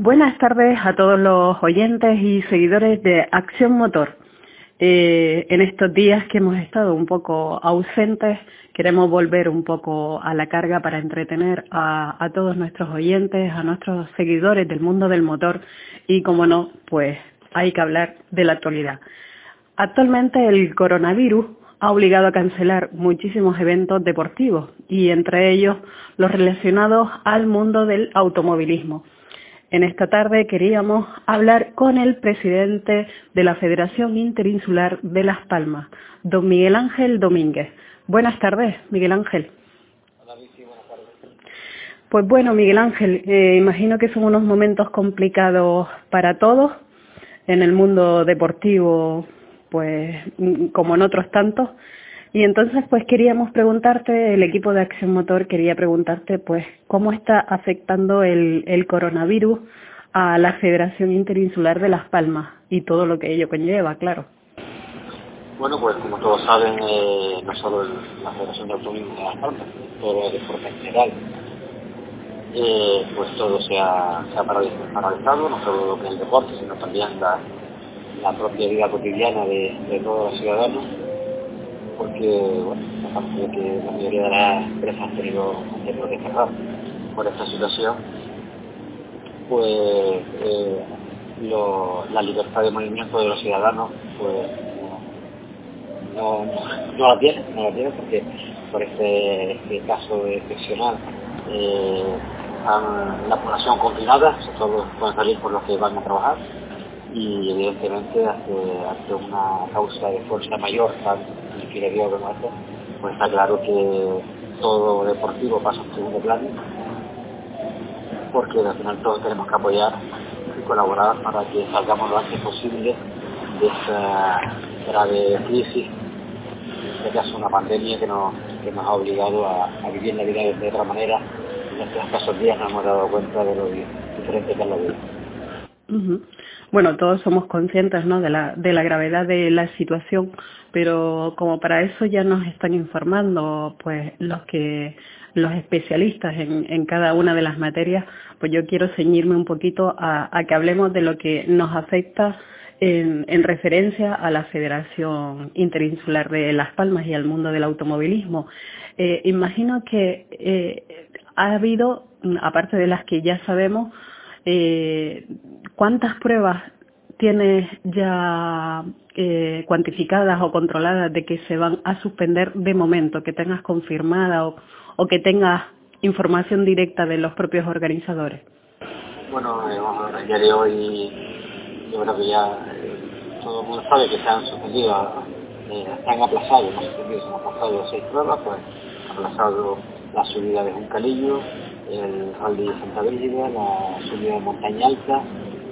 Buenas tardes a todos los oyentes y seguidores de Acción Motor. Eh, en estos días que hemos estado un poco ausentes, queremos volver un poco a la carga para entretener a, a todos nuestros oyentes, a nuestros seguidores del mundo del motor y, como no, pues hay que hablar de la actualidad. Actualmente el coronavirus ha obligado a cancelar muchísimos eventos deportivos y entre ellos los relacionados al mundo del automovilismo. En esta tarde queríamos hablar con el presidente de la Federación Interinsular de Las Palmas, don Miguel Ángel Domínguez. Buenas tardes, Miguel Ángel. Hola, Vicky, buenas tardes. Pues bueno, Miguel Ángel, eh, imagino que son unos momentos complicados para todos en el mundo deportivo, pues como en otros tantos. Y entonces, pues queríamos preguntarte, el equipo de Acción Motor quería preguntarte, pues, cómo está afectando el, coronavirus a la Federación Interinsular de Las Palmas y todo lo que ello conlleva, claro. Bueno, pues como todos saben, eh, no solo la Federación de Automovilismo de Las Palmas, todo el deporte en general, eh, pues todo se ha, paralizado, no solo lo que es el deporte, sino también la, la propia vida cotidiana de, de todos los ciudadanos porque, bueno, aparte de que la mayoría de las empresas han tenido, que cerrar por esta situación, pues eh, la libertad de movimiento de los ciudadanos, pues no, no, la tiene, no la tiene porque por este, este caso excepcional eh, han, la población confinada, todos pueden salir por los que van a trabajar y evidentemente ante, una causa de fuerza mayor tan Dios como esto, pues está claro que todo deportivo pasa en segundo plano porque al final todos tenemos que apoyar y colaborar para que salgamos lo antes posible de esta grave crisis, en este caso una pandemia que nos, que nos ha obligado a, a vivir la vida de, otra manera en estos escasos días nos hemos dado cuenta de lo diferente que es la vida. Uh Bueno, todos somos conscientes ¿no? de, la, de la gravedad de la situación, pero como para eso ya nos están informando pues los que los especialistas en, en cada una de las materias, pues yo quiero ceñirme un poquito a, que hablemos de lo que nos afecta en, en, referencia a la Federación Interinsular de Las Palmas y al mundo del automovilismo. Eh, imagino que eh, ha habido, aparte de las que ya sabemos, eh, ¿cuántas pruebas tienes ya eh, cuantificadas o controladas de que se van a suspender de momento, que tengas confirmada o, que tengas información directa de los propios organizadores? Bueno, eh, día de hoy yo creo que ya eh, todo el mundo sabe que se han suspendido, se han aplazado, no se han aplazado seis pruebas, pues aplazado la subida de Juncalillo, el rally de Santa Brígida, la subida de Montaña Alta,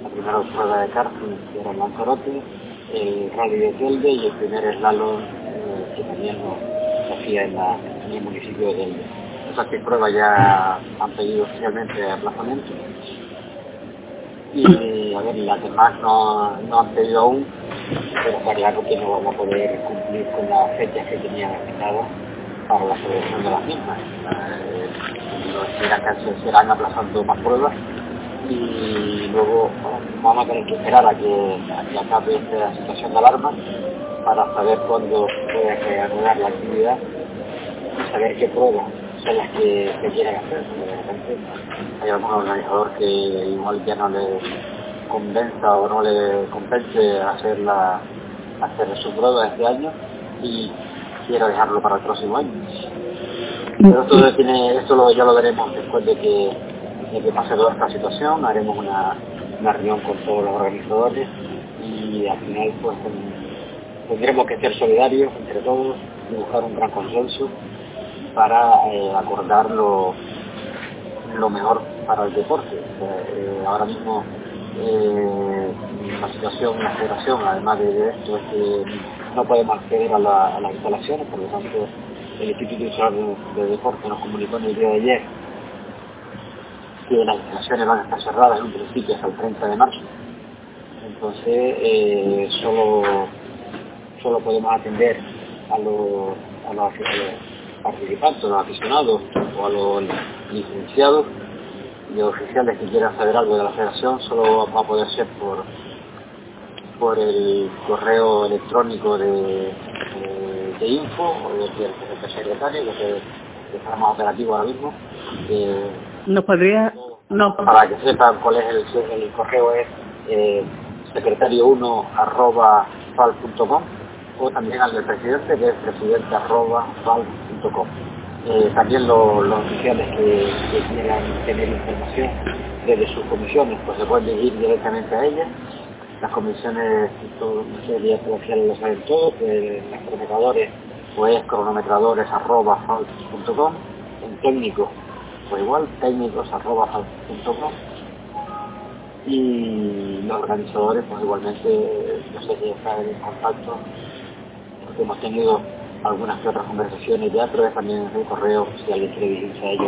la primera prueba de karting que era en Lanzarote, el rally de Telde y el primer slalom eh, que también lo hacía en, el municipio de Telde. Esas pruebas ya han pedido oficialmente aplazamiento y a ver, las demás no, no han pedido aún, pero está claro que no vamos a poder cumplir con las fechas que tenían asignadas para la celebración de las mismas. Eh, se serán aplazando más pruebas y luego vamos a tener que esperar a que, acabe esta situación de alarma para saber cuándo puede reanudar la actividad y saber qué pruebas son las que se quieren hacer. Hay algún organizador que igual ya no le convenza o no le compense hacer, la, hacer su prueba este año y quiera dejarlo para el próximo año. Pero esto, tiene, esto lo, ya lo veremos después de que, de que pase toda esta situación, haremos una, una reunión con todos los organizadores y al final pues tendremos que ser solidarios entre todos y buscar un gran consenso para eh, acordar lo, lo mejor para el deporte. Eh, ahora mismo eh, la situación la federación, además de esto, es que no podemos acceder a, la, a las instalaciones, por lo tanto el Instituto de, de Deporte nos comunicó en el día de ayer que las instalaciones van a estar cerradas en un principio hasta el 30 de marzo. Entonces, eh, solo, solo podemos atender a los, participantes, a los aficionados o a los licenciados de oficiales que quieran saber algo de la federación solo va a poder ser por por el correo electrónico de, de, info o de, de, secretario que, está más operativo ahora mismo. ¿No podría...? No. Para que sepan cuál es el, el correo es eh, secretario1 arroba fal.com o también al del presidente que es presidente arroba fal.com. Eh, también los oficiales que, quieran tener información desde sus comisiones pues se pueden dirigir directamente a ellas las comisiones, todos los días lo saben todo, que los cronometradores, pues cronometradores en técnicos, pues igual, técnicos y los organizadores, pues igualmente, no sé si están en contacto, porque hemos tenido algunas que otras conversaciones ya, pero es también el correo, si alguien quiere dirigirse a ellos,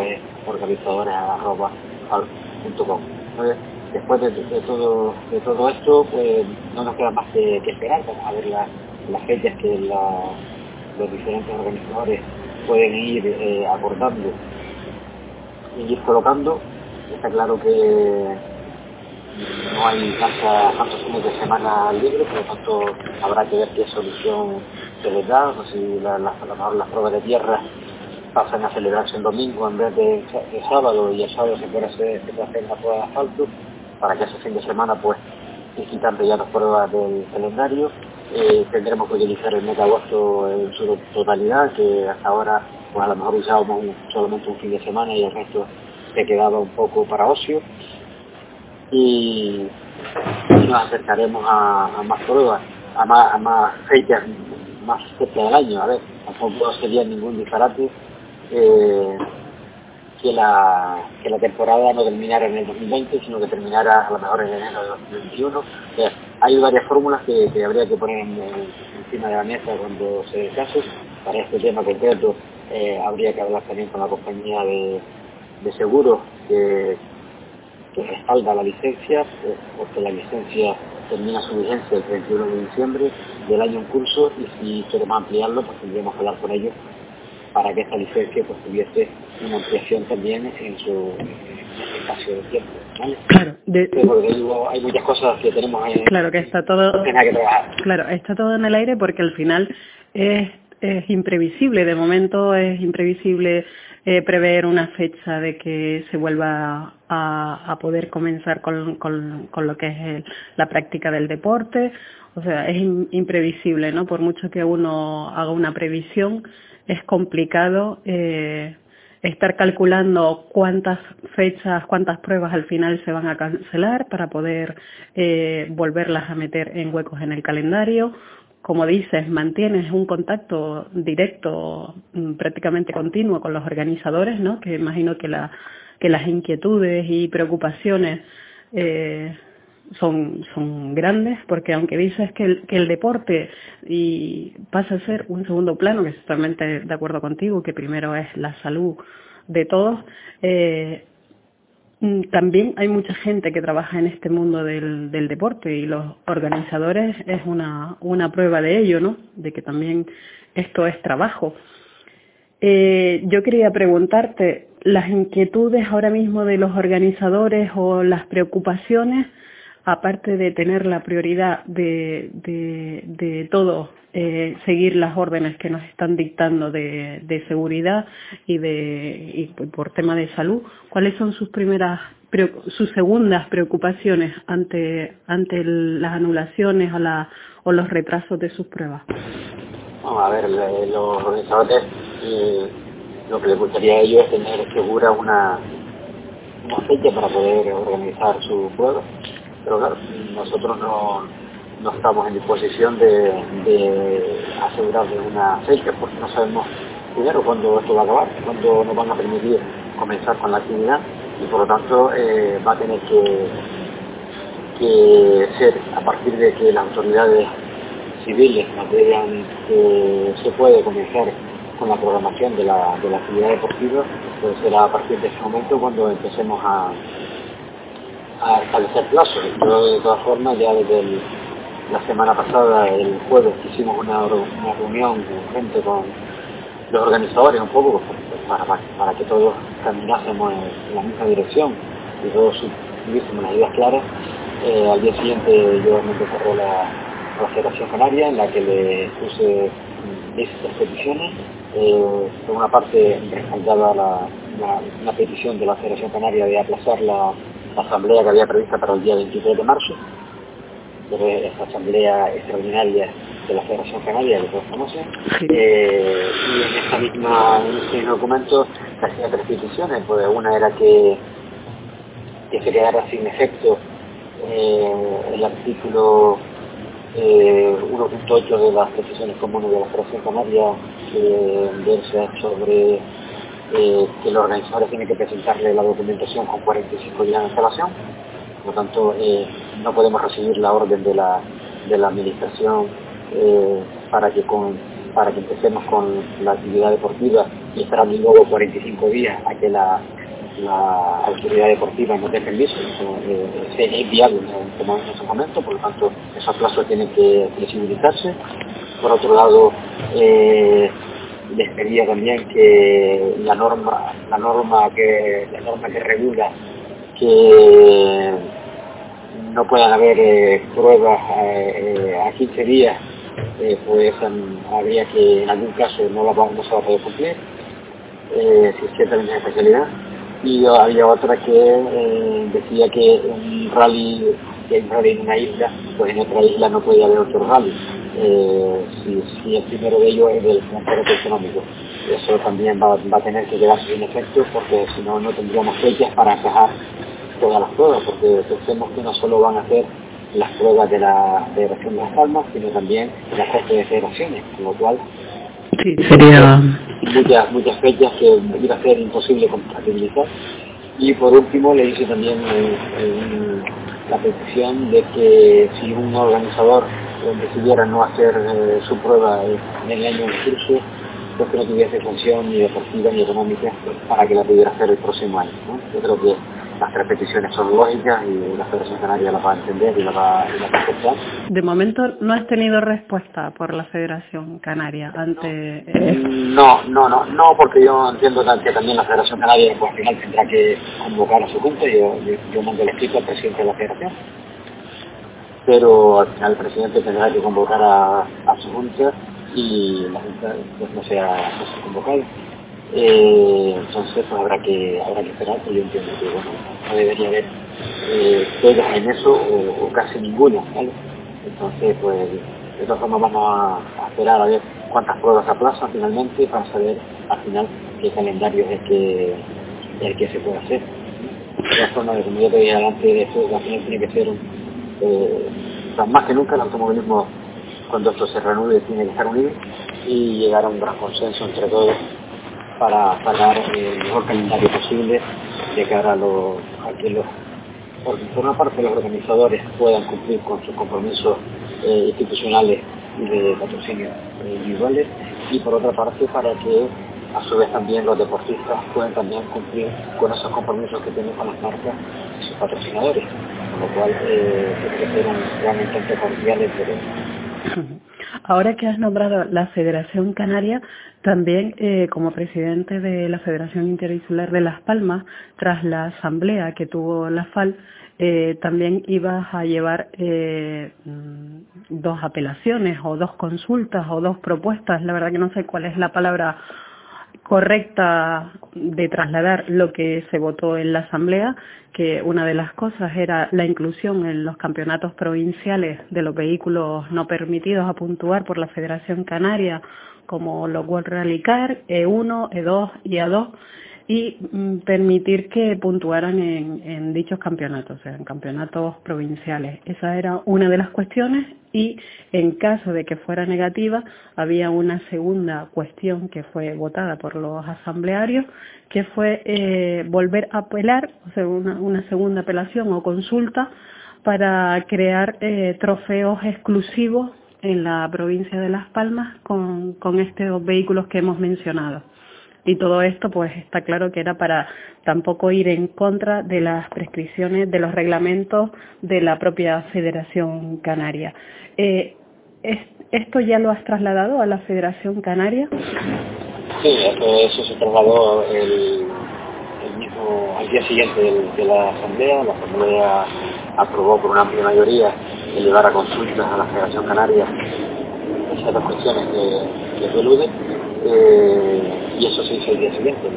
es después de, todo de todo esto pues no nos queda más que, esperar vamos a ver las fechas que los diferentes organizadores pueden ir eh, y ir colocando. Está claro que no hay tantos fines de semana libre por lo tanto habrá que ver qué solución se les da. O si la, la, las pruebas de tierra pasan a celebrarse el domingo en vez de, sábado y el sábado se puede hacer, se hacer la prueba de asfalto para que ese fin de semana pues ir quitando ya las pruebas del calendario. Eh, tendremos que utilizar el mes de agosto en su totalidad, que hasta ahora pues a lo mejor usábamos solamente un fin de semana y el resto se quedaba un poco para ocio. Y, nos acercaremos a, más pruebas, a más, a más fechas más cerca del año. A ver, tampoco sería ningún disparate. Eh, que la, que la temporada no terminara en el 2020, sino que terminara a lo mejor en enero de 2021. hay varias fórmulas que, habría que poner encima de la mesa cuando se dé caso. Para este tema concreto eh, habría que hablar también con la compañía de, de seguros que, que respalda la licencia, pues, porque la licencia termina su vigencia el 31 de diciembre del año en curso y si queremos ampliarlo, pues tendríamos que hablar con ellos para que esta licencia pues, tuviese una ampliación también en su espacio de tiempo. Claro, hay muchas cosas que tenemos en, claro que está todo que trabajar. Claro, está todo en el aire porque al final es, es imprevisible, de momento es imprevisible eh, prever una fecha de que se vuelva a, a poder comenzar con, con, con, lo que es la práctica del deporte, o sea, es imprevisible, ¿no? Por mucho que uno haga una previsión, es complicado eh, estar calculando cuántas fechas, cuántas pruebas al final se van a cancelar para poder eh, volverlas a meter en huecos en el calendario. Como dices, mantienes un contacto directo, mm, prácticamente continuo con los organizadores, ¿no? Que imagino que, la, que las inquietudes y preocupaciones eh, son, son grandes porque aunque dices que el, que el deporte y pasa a ser un segundo plano, que estoy totalmente de acuerdo contigo, que primero es la salud de todos, eh, también hay mucha gente que trabaja en este mundo del, del deporte y los organizadores es una, una prueba de ello, ¿no? De que también esto es trabajo. Eh, yo quería preguntarte, las inquietudes ahora mismo de los organizadores o las preocupaciones aparte de tener la prioridad de, de, todo, eh, seguir las órdenes que nos están dictando de, seguridad y, de, y por tema de salud, ¿cuáles son sus primeras, sus segundas preocupaciones ante, ante las anulaciones o, los retrasos de sus pruebas? Vamos a ver, los organizadores eh, lo que les gustaría a ellos es tener segura una, una fecha para poder organizar su prueba pero claro, nosotros no, no estamos en disposición de, de una fecha porque no sabemos primero cuándo esto va a acabar, cuándo nos van a permitir comenzar con la actividad y por lo tanto eh, va a tener que, que ser a partir de que las autoridades civiles nos que se puede comenzar con la programación de la, de la actividad deportiva, pues será a partir de ese momento cuando empecemos a, a establecer plazos. Yo de todas formas ya desde la semana pasada, el jueves, hicimos una, una reunión urgente con los organizadores un poco para, que todos caminásemos en, la misma dirección y tuviésemos las ideas claras. Eh, al día siguiente yo me recorro la, la Federación Canaria en la que le puse estas peticiones. Eh, por una parte respaldaba la, petición de la Federación Canaria de aplazar la, asamblea que había prevista para el día 23 de marzo, pero esta asamblea extraordinaria de la Federación Canaria, que todos conocen, eh, y en esta misma, en este documento hacía tres peticiones, pues una era que, que se quedara sin efecto eh, el artículo 1.8 eh, de las decisiones comunes de la Federación Canaria que versa sobre eh, que los organizadores tienen que presentarle la documentación con 45 días de instalación. Por lo tanto, eh, no podemos recibir la orden de la, de la administración para que con para que empecemos con la actividad deportiva y esperar luego 45 días a que la la autoridad deportiva no dé permiso, eso eh, es viable en, ese momento, por lo tanto esos plazos tienen que flexibilizarse. Por otro lado, eh, les pedía también que la norma, la norma que, la norma que regula que no puedan haber eh, pruebas eh, a 15 días, pues habría que en algún caso no, la, no se va a poder cumplir, si ciertamente una especialidad. Y había otra que eh, decía que un rally, que un rally en una isla, pues en otra isla no podía haber otro rally, eh, si, el primero de ellos es del transporte económico. Eso también va, a tener que quedarse sin efecto porque si no, no tendríamos fechas para encajar todas las pruebas, porque pensemos que no solo van a hacer las pruebas de la Federación de las Palmas, sino también las costes de federaciones, con lo cual Sí, sería... Muchas, muchas fechas que iba a ser imposible compatibilizar. Y por último le hice también la petición de que si un organizador decidiera no hacer eh, su prueba en el año en curso, pues que no tuviese función ni deportiva ni económica para que la pudiera hacer el próximo año. Yo creo que las tres peticiones son lógicas y la Federación Canaria las va a entender y las va, y a aceptar. De momento no has tenido respuesta por la Federación Canaria ante... No, no, no, no, porque yo entiendo que también la Federación Canaria pues, al final tendrá que convocar a su junta, yo, yo, mando el escrito al presidente de la Federación, pero al final el presidente tendrá que convocar a, su junta y la junta pues, no sea, no convocada. Eh, entonces pues habrá que habrá que esperar, pero yo entiendo que bueno, no debería haber eh, en eso o, casi ninguno, ¿vale? Entonces pues de todas formas vamos a, esperar a ver cuántas pruebas aplazan finalmente para saber al final qué calendario es el que, el se puede hacer. De todas formas, como yo te dije adelante, de eso al final tiene que ser un, más que nunca el automovilismo cuando esto se reanude tiene que estar unido y llegar a un gran consenso entre todos para sacar el mejor calendario posible de cara a, los, a que los, por, una parte los organizadores puedan cumplir con sus compromisos eh, institucionales y de patrocinio eh, individuales y por otra parte para que a su vez también los deportistas puedan también cumplir con esos compromisos que tienen con las marcas y sus patrocinadores, lo cual eh, tiene que ser un gran intento cordial entre Ahora que has nombrado la Federación Canaria, también eh, como presidente de la Federación Interinsular de Las Palmas, tras la asamblea que tuvo la FAL, eh, también ibas a llevar eh, mm, dos apelaciones o dos consultas o dos propuestas. La verdad que no sé cuál es la palabra correcta de trasladar lo que se votó en la Asamblea, que una de las cosas era la inclusión en los campeonatos provinciales de los vehículos no permitidos a puntuar por la Federación Canaria, como los World Rally Car, E1, E2 y A2, y mm, permitir que puntuaran en, dichos campeonatos, o sea, en campeonatos provinciales. Esa era una de las cuestiones y en caso de que fuera negativa había una segunda cuestión que fue votada por los asamblearios que fue eh, volver a apelar, o sea, una, segunda apelación o consulta para crear eh, trofeos exclusivos en la provincia de Las Palmas con estos vehículos que hemos mencionado. Y todo esto pues está claro que era para tampoco ir en contra de las prescripciones, de los reglamentos de la propia Federación Canaria. Eh, ¿Esto ya lo has trasladado a la Federación Canaria? Sí, eso, se trasladó el, el mismo, al día siguiente de, la Asamblea, la Asamblea aprobó por una amplia mayoría elevar a consultas a la Federación Canaria esas cuestiones que, que eluden eh, y eso se hizo el día siguiente,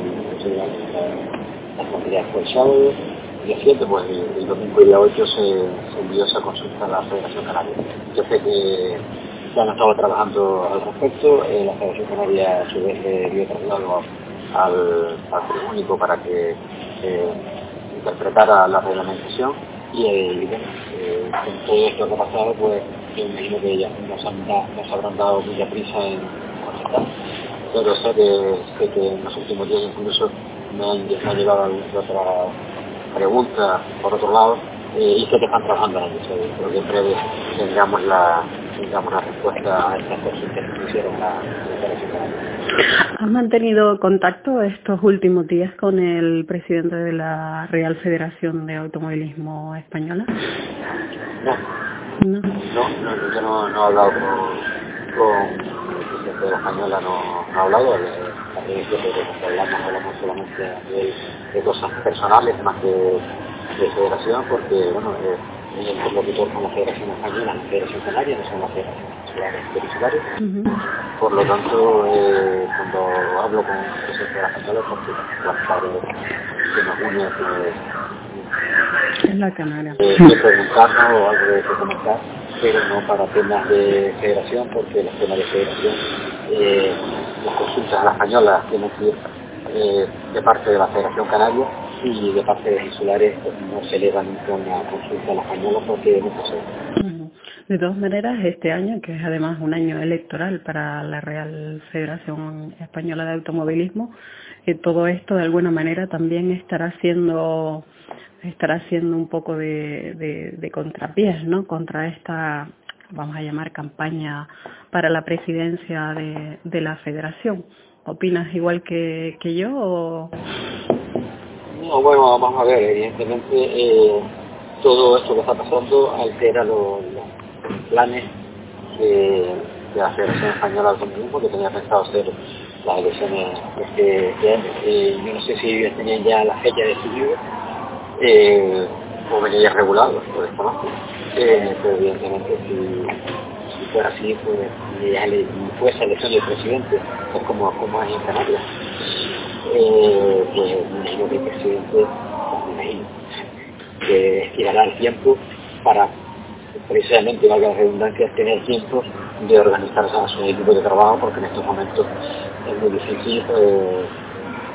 la, Asamblea fue el sábado, el día 7, pues el, domingo y el día 8 se, se, envió esa consulta a la Federación Canaria. Yo sé que ya han estado trabajando al respecto, eh, la Federación Canaria a su vez le dio traslado al, al único para que eh, interpretara la reglamentación y, con todo esto que ha pasado, pues yo imagino que ya nos, han nos habrán dado mucha prisa en conectar. Pero sé que, que en los últimos días incluso me han, me han llegado otra pregunta por otro lado eh, y sé que están trabajando en ello. Creo que en breve tengamos la, tengamos la respuesta a estas consultas que hicieron la, la ¿Has mantenido contacto estos últimos días con el presidente de la Real Federación de Automovilismo Española? No. No, no, yo no, he hablado con, con la Española, no, he hablado. También es que hablamos, hablamos solamente de, de cosas personales más que de federación, porque bueno, eh, el interlocutor con la Federación Española, la Federación Canaria, no son las federaciones peninsularias. Uh. Por lo tanto, eh, cuando hablo con el presidente de la Española, porque la padre que nos une es la Canaria. Eh, de preguntarnos o algo de que comentar, pero no para temas de federación, porque los temas de federación, eh, las consultas a la española tienen que ir eh, de parte de la Federación Canaria y de parte de insulares pues, no se elevan con la consulta a la española porque no. De todas maneras, este año, que es además un año electoral para la Real Federación Española de Automovilismo, eh, todo esto de alguna manera también estará haciendo estará haciendo un poco de, de, contrapiés, ¿no? Contra esta, vamos a llamar, campaña para la presidencia de, de la Federación. ¿Opinas igual que, que yo o...? No, bueno, vamos a ver, evidentemente eh, todo esto que está pasando altera los, planes de, la Federación Española de Automovilismo que tenía pensado hacer las elecciones este, este año. Eh, yo no sé si tenían ya la fecha decidida eh, o venía ya regulado, lo desconozco. Eh, pero evidentemente si, si fuera así, pues ya le, fuese elección del presidente, es como, como es en Canarias eh, pues que el presidente, pues imagino, que estirará el tiempo para precisamente, valga la redundancia, tener tiempo de organizarse a su equipo de trabajo, porque en estos momentos es muy difícil eh,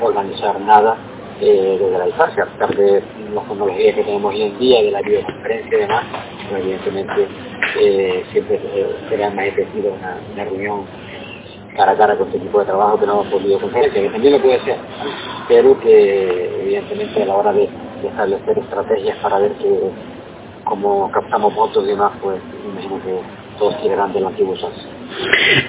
organizar nada eh, desde la distancia, a pesar de las tecnologías que tenemos hoy en día, de la videoconferencia y demás, pues evidentemente eh, siempre será más efectiva una reunión cara a cara con este tipo de trabajo que no hemos podido conferencia, que también lo puede ser, pero que evidentemente a la hora de, de establecer estrategias para ver que como captamos votos y demás, pues imagino que todos tirarán del antiguo SAS.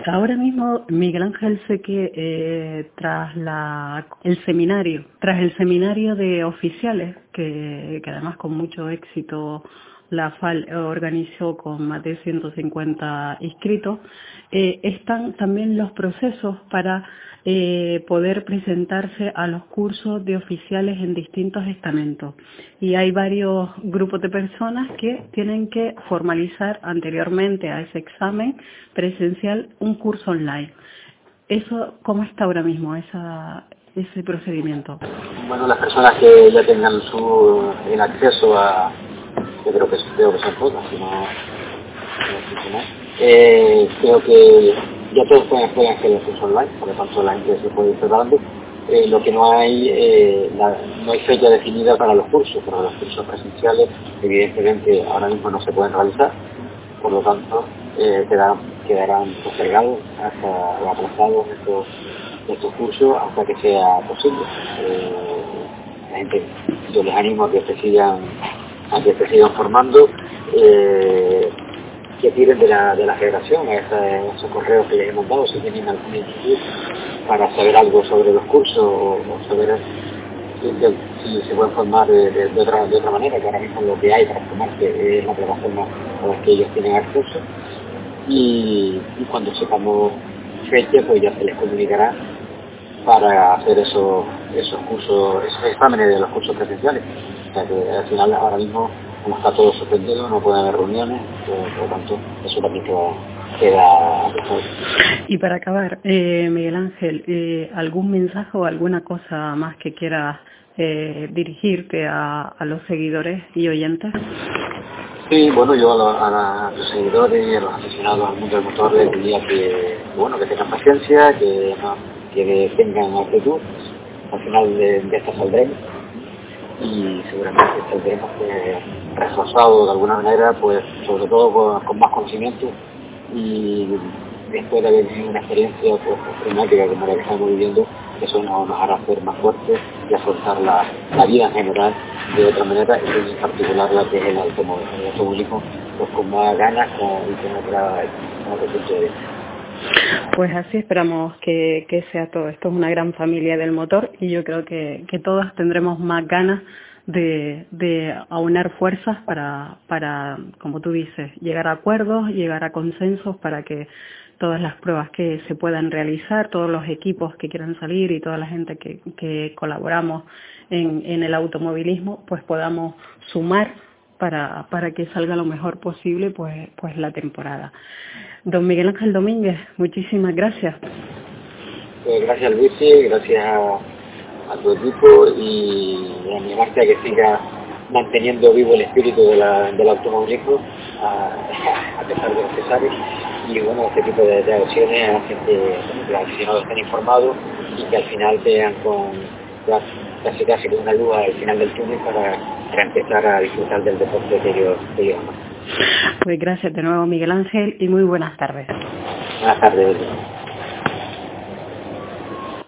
Ahora mismo, Miguel Ángel, sé que eh, tras la, el seminario, tras el seminario de oficiales, que además con mucho éxito la FAL organizó con más de 150 inscritos, eh, están también los procesos para eh, poder presentarse a los cursos de oficiales en distintos estamentos. Y hay varios grupos de personas que tienen que formalizar anteriormente a ese examen presencial un curso online. ¿Eso cómo está ahora mismo ese procedimiento? Bueno, las personas que ya tengan su, acceso a, yo creo que, creo que son todas, si no, no eh, creo que ya todos pueden, hacer curso online, por lo tanto la gente se puede ir preparando. Eh, lo que no hay, eh, no hay fecha definida para los cursos, para los cursos presenciales, evidentemente ahora mismo no se pueden realizar, por lo tanto eh, quedarán, quedarán postergados hasta, o aplazados estos, estos cursos hasta que sea posible. La gente, yo les animo a que se sigan, a que se sigan formando. Eh, que tiren de la, de la federación, a, esos correos que les hemos dado, si tienen alguna inquietud para saber algo sobre los cursos o, saber si, se pueden formar de, de, de, otra, de otra manera, que ahora mismo lo que hay para formarse es la plataforma a la que ellos tienen acceso. Y, y cuando sepamos fecha, pues ya se les comunicará para hacer esos, esos cursos, esos exámenes de los cursos presenciales. O sea que al final ahora mismo como está todo suspendido, no puede haber reuniones, por lo tanto eso también queda, queda Y para acabar, eh, Miguel Ángel, eh, ¿algún mensaje o alguna cosa más que quieras eh, dirigirte a, a los seguidores y oyentes? Sí, bueno, yo a, los seguidores y a los aficionados al mundo del motor les diría que, bueno, que tengan paciencia, que, que tengan actitud, al final de, de esta saldremos y seguramente saldremos pues, reforzados de alguna manera, pues sobre todo con, más conocimiento y después de haber vivido una experiencia pues, como la que estamos viviendo, eso nos, hará ser más fuertes y afrontar la, la vida en general de otra manera y en particular la que es el automovilismo, pues con más ganas con, y con, otra, con de vista. Pues así esperamos que, sea todo. Esto es una gran familia del motor y yo creo que, todas tendremos más ganas de, aunar fuerzas para, como tú dices, llegar a acuerdos, llegar a consensos para que todas las pruebas que se puedan realizar, todos los equipos que quieran salir y toda la gente que, colaboramos en el automovilismo, pues podamos sumar para, para que salga lo mejor posible pues, pues la temporada. Don Miguel Ángel Domínguez, muchísimas gracias. Pues gracias Luis, gracias a, tu equipo y a mi marca que siga manteniendo vivo el espíritu de la, del automovilismo a, a, pesar de los pesares y bueno, este tipo de, de acciones hacen que, los aficionados estén informados y que al vean vean con casi casi con una luz al final del túnel para, para empezar a disfrutar del deporte que ellos, que ellos aman. Pues gracias de nuevo Miguel Ángel y muy buenas tardes. Buenas tardes.